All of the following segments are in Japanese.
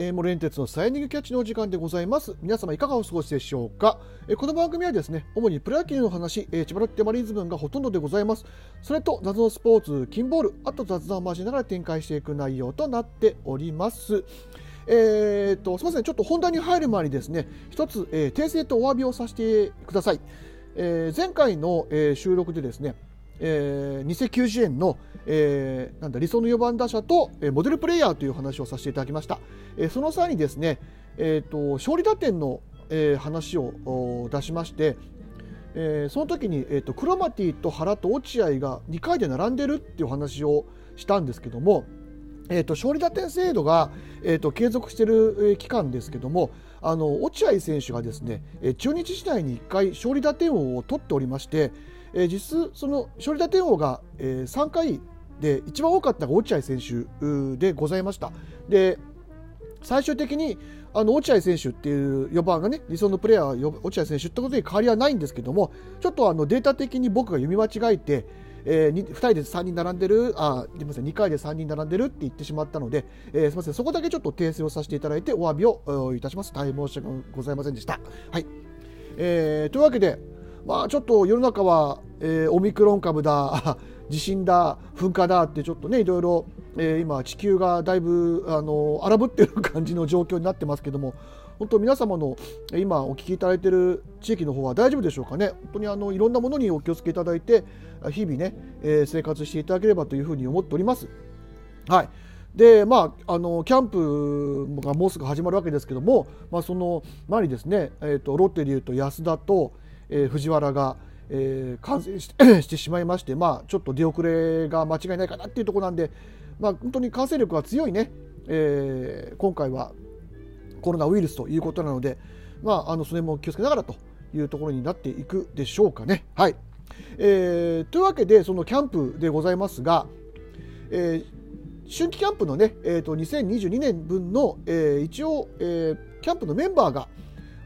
えー、モレンテツのサイニングキャッチのお時間でございます。皆様いかがお過ごしでしょうか、えー、この番組はですね、主にプロ野球の話、えー、千葉ロッテマリーズ分がほとんどでございます。それと、謎のスポーツ、金ボール、あと雑談を交えながら展開していく内容となっております。えーと、すみません、ちょっと本題に入る前にですね、一つ、えー、訂正とお詫びをさせてください。えー、前回の、えー、収録でですね、えー、2090円の、えー、なんだ理想の4番打者と、えー、モデルプレイヤーという話をさせていただきました、えー、その際にですね、えーと、勝利打点の、えー、話を出しまして、えー、その時に、えーと、クロマティと原と落合が2回で並んでるっていう話をしたんですけども、えーと、勝利打点制度が、えーと、継続している期間ですけどもあの落合選手がですね中日時代に1回勝利打点王を取っておりまして、えー、実質その勝利打点王が、えー、3回で一番多かったが落合選手でございました。で最終的にあの落合選手っていう4番がね理想のプレーヤー落合選手ってことに変わりはないんですけどもちょっとあのデータ的に僕が読み間違えて、えー、2, 2人で3人並んでるあすみません2回で3人並んでるって言ってしまったので、えー、すみませんそこだけちょっと訂正をさせていただいてお詫びをいたします大変申し訳ございませんでした。はいえー、というわけでまあ、ちょっと世の中は、えー、オミクロン株だ 地震だ噴火だってちょっとねいろいろ、えー、今地球がだいぶあの荒ぶってる感じの状況になってますけども本当皆様の今お聞きいただいている地域の方は大丈夫でしょうかね？本当にあのいろんなものにお気をつけいただいて日々ね、えー、生活していただければというふうに思っております。はいでまあ、あのキャンプがもうすぐ始まるわけですけども、まあ、その前にですね、えーと、とロッテでいうと安田と、えー、藤原が、えー、感染 してしまいまして、まあ、ちょっと出遅れが間違いないかなっていうところなんで、まあ、本当に感染力が強いね、えー、今回はコロナウイルスということなので、まあ、あのそれも気をつけながらというところになっていくでしょうかね。はいえー、というわけでそのキャンプでございますが、えー、春季キャンプのね、えーと、2022年分の、えー、一応、えー、キャンプのメンバーが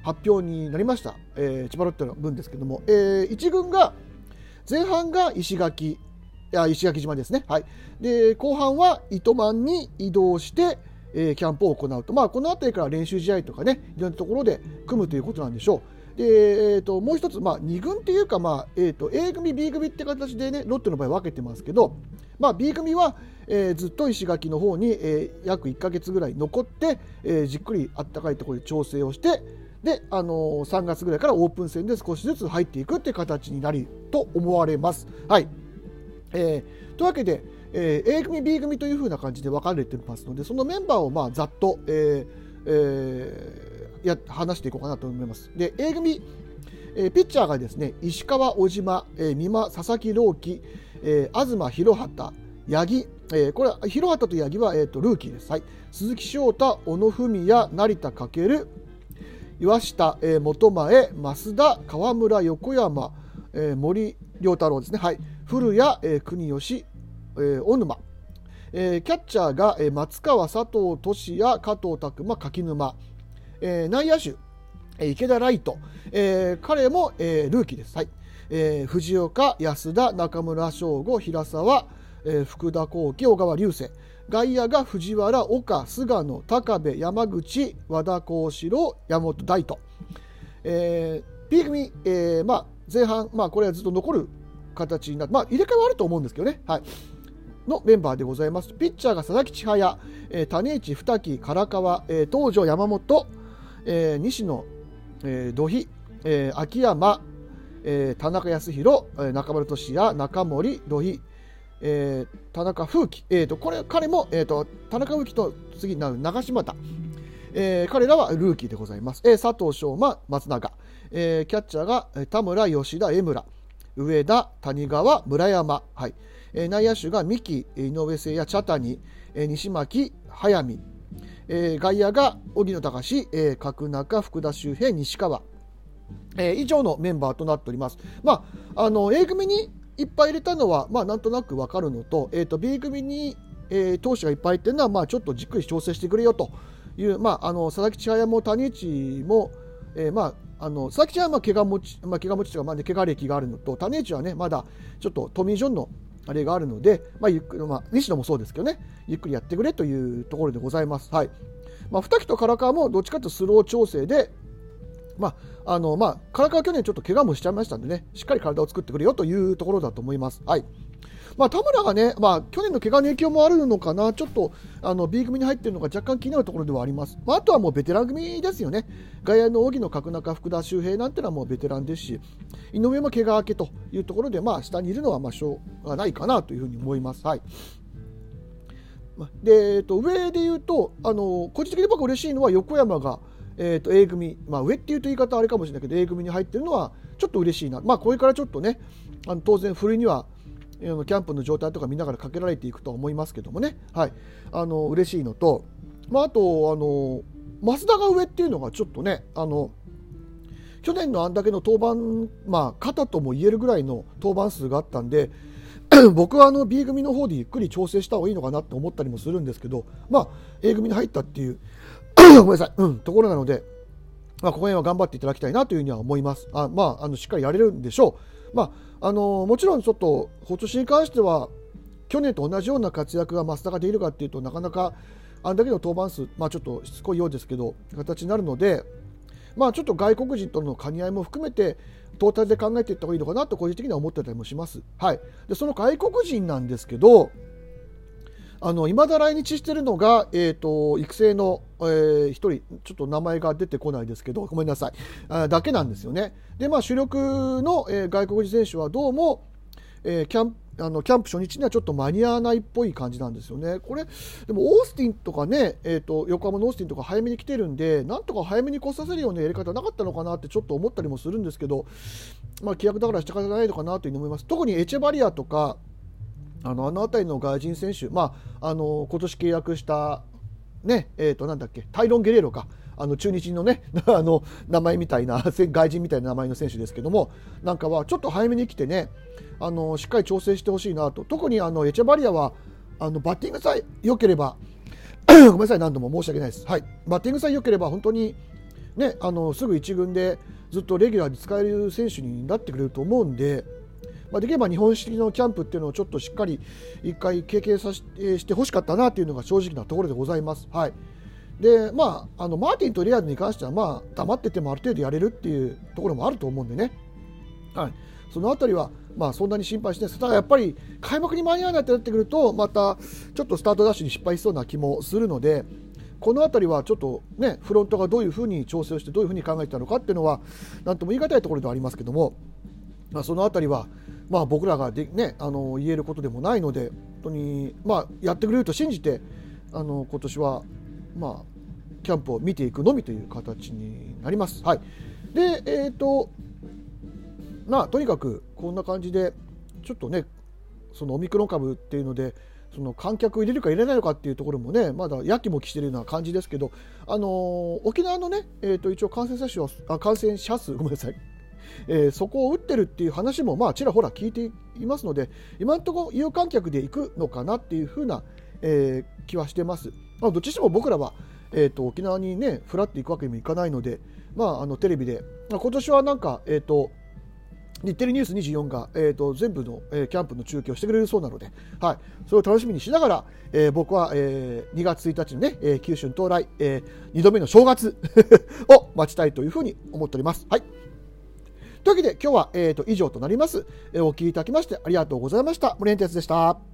発表になりました、えー、千葉ロッテの分ですけども、えー、1軍が前半が石垣いや石垣島ですね、はい、で後半は糸満に移動して、えー、キャンプを行うと、まあ、この辺りから練習試合とかねいろんなところで組むということなんでしょう。でえーと、もう一つ、まあ、2軍っていうか、まあえーと、A 組、B 組って形で、ね、ロッテの場合分けてますけど、まあ、B 組は、えー、ずっと石垣の方に、えー、約1か月ぐらい残って、えー、じっくりあったかいところで調整をしてで、あのー、3月ぐらいからオープン戦で少しずつ入っていくっていう形になりと思われます。はいえー、というわけで、えー、A 組 B 組というふうな感じで分かれてますのでそのメンバーをまあざっと、えーえー、や話していこうかなと思います。で A 組、えー、ピッチャーがですね石川、小島、えー、美馬、佐々木朗希、えー、東広畑、八木、えー、これは広畑と八木は、えーと、ルーキーです。はい、鈴木翔太、小野文也、成田翔、岩下、えー、本前、増田、川村、横山、えー、森良太郎ですね、はい、古谷、えー、国吉、えー、小沼、えー、キャッチャーが、えー、松川、佐藤俊也、加藤拓磨、柿沼、えー、内野手、えー、池田ライト、えー、彼も、えー、ルーキーです。はい。えー、藤岡、安田、中村翔吾、平沢、えー、福田幸輝、小川隆星、外野が藤原、岡、菅野、高部、山口、和田幸四郎、山本大斗。えー、B 組、えーまあ、前半、まあ、これはずっと残る形になって、まあ、入れ替えはあると思うんですけどね。はいのメンバーでございます。ピッチャーが佐々木千早、えー、種市二木、唐川、えー、東條山本、えー、西野、えー、土肥、えー、秋山、えー、田中康弘、中丸俊也、中森、土肥、えー、田中風紀、えーと、これ彼も、えーと、田中風紀と次なる長島田、えー、彼らはルーキーでございます、えー、佐藤翔馬松永、えー、キャッチャーが田村吉田江村。上田谷川村山、はい。えー、内野手が三木井上誠也茶谷、えー、西巻速水、えー、外野が荻野隆、えー、角中福田周平西川。えー、以上のメンバーとなっております。まあ、あの A 組にいっぱい入れたのは、まあ、なんとなく分かるのと,、えーと、B 組に、えー、投手がいっぱい入ってるのは、まあ、ちょっとじっくり調整してくれよという、まあ、あの佐々木千早も谷内も、えー、まあ、あの佐々木千早は怪我持ち、まあ、怪我持ちというか、まあね、怪我歴があるのと谷内はねまだちょっとトミー・ジョンのあれがあるので、まあゆっくりまあ、西野もそうですけどねゆっくりやってくれというところでございます。はいまあ、二木と唐川もどっちかというとスロー調整で、まあ、あの、まあ、唐川去年ちょっと怪我もしちゃいましたんでね、しっかり体を作ってくれよというところだと思います。はい。まあ、田村がね、まあ、去年の怪我の影響もあるのかな、ちょっとあの B 組に入っているのが若干気になるところではあります。まあ、あとはもうベテラン組ですよね。外野の荻野、角中、福田周平なんてのはもうベテランですし、井上も怪我明けというところで、まあ、下にいるのはまあしょうがないかなというふうに思います。はいでえー、と上で言うとあの個人的に僕嬉しいのは横山が、えー、と A 組、まあ、上っていうと言い方あれかもしれないけど A 組に入ってるのはちょっと嬉しいな、まあ、これからちょっとねあの当然ふるいにはキャンプの状態とか見ながらかけられていくとは思いますけどもね、はい、あの嬉しいのと、まあ、あとあの増田が上っていうのがちょっとねあの去年のあんだけの登板、まあ、肩とも言えるぐらいの登板数があったんで 僕はあの B 組の方でゆっくり調整した方がいいのかなって思ったりもするんですけど、まあ、A 組に入ったっていう ごめんなさい、うん、ところなので、まあ、ここ辺は頑張っていただきたいなというふうには思います。あまあ、あのしっかりやれるんでしょう。まあ、あのもちろんちょっと今年に関しては去年と同じような活躍が増田ができるかっていうとなかなかあんだけの登板数、まあ、ちょっとしつこいようですけど形になるので、まあ、ちょっと外国人との兼ね合いも含めてトータルで考えていった方がいいのかなと個人的には思ってたりもします。はい、でその外国人なんですけどあの未だ来日してるのが、えーと、育成の、えー、1人ちょっと名前が出てこないですけどごめんなさいあだけなんですよね。でまあ主力の、えー、外国人選手はどうも、えー、キャンあのキャンプ初日にはちょっと間に合わないっぽい感じなんですよね。これ、でもオースティンとかね、えーと、横浜のオースティンとか早めに来てるんで、なんとか早めに来させるようなやり方なかったのかなってちょっと思ったりもするんですけど、まあ、規約だから仕方ないのかなというふうに思います。特にエチェバリアとか、あのあの辺りの外人選手、まあ、あの今年契約した、ねえー、となんだっけタイロン・ゲレーロか。あの中日のね あの名前みたいな外人みたいな名前の選手ですけどもなんかはちょっと早めに来てねあのしっかり調整してほしいなと特にあのエチェバリアはあのバッティングさえ良ければ ごめんなさい何度も申し訳ないです、はい、バッティングさえ良ければ本当に、ね、あのすぐ1軍でずっとレギュラーに使える選手になってくれると思うんで。まあ、できれば日本式のキャンプっていうのをちょっとしっかり1回経験させしてほしかったなというのが正直なところでございます。はい。でまあ、あのマーティンとリアルに関しては、まあ、黙っててもある程度やれるっていうところもあると思うんでね、はい、その辺りは、まあ、そんなに心配してないです。ただやっぱり開幕に間に合わないってなってくるとまたちょっとスタートダッシュに失敗しそうな気もするのでこの辺りはちょっとねフロントがどういうふうに調整をしてどういうふうに考えてたのかっていうのは何とも言い難いところではありますけども、まあ、その辺りは、まあ、僕らがで、ね、あの言えることでもないので本当に、まあ、やってくれると信じてあの今年は、まあ、キャンプを見ていくのみという形になります。はい、で、えーとまあ、とにかくこんな感じでちょっとねそのオミクロン株っていうのでその観客を入れるか入れないのかっていうところもねまだやきもきしてるような感じですけど、あのー、沖縄のね、えー、と一応感染者数はあ感染者数ごめんなさい、えー、そこを打ってるっていう話もまあちらほら聞いていますので今のところ有観客で行くのかなっていうふうな、えー、気はしてます。まあ、どっちにしても僕らはえーと、沖縄にねフラって行くわけにもいかないので、まあ、あのテレビで、まあ、今年はなんか、えーと、日テレニュース24が、えーと、全部の、えー、キャンプの中継をしてくれるそうなので、はい、それを楽しみにしながら、えー、僕は、えー、2月1日のね、えー、九州到来、えー、2度目の正月 を待ちたいというふうに思っております。はいというわけで今日は、えー、と以上となります。えー、お聞きいただきましてありがとうございました。森エンテスでした。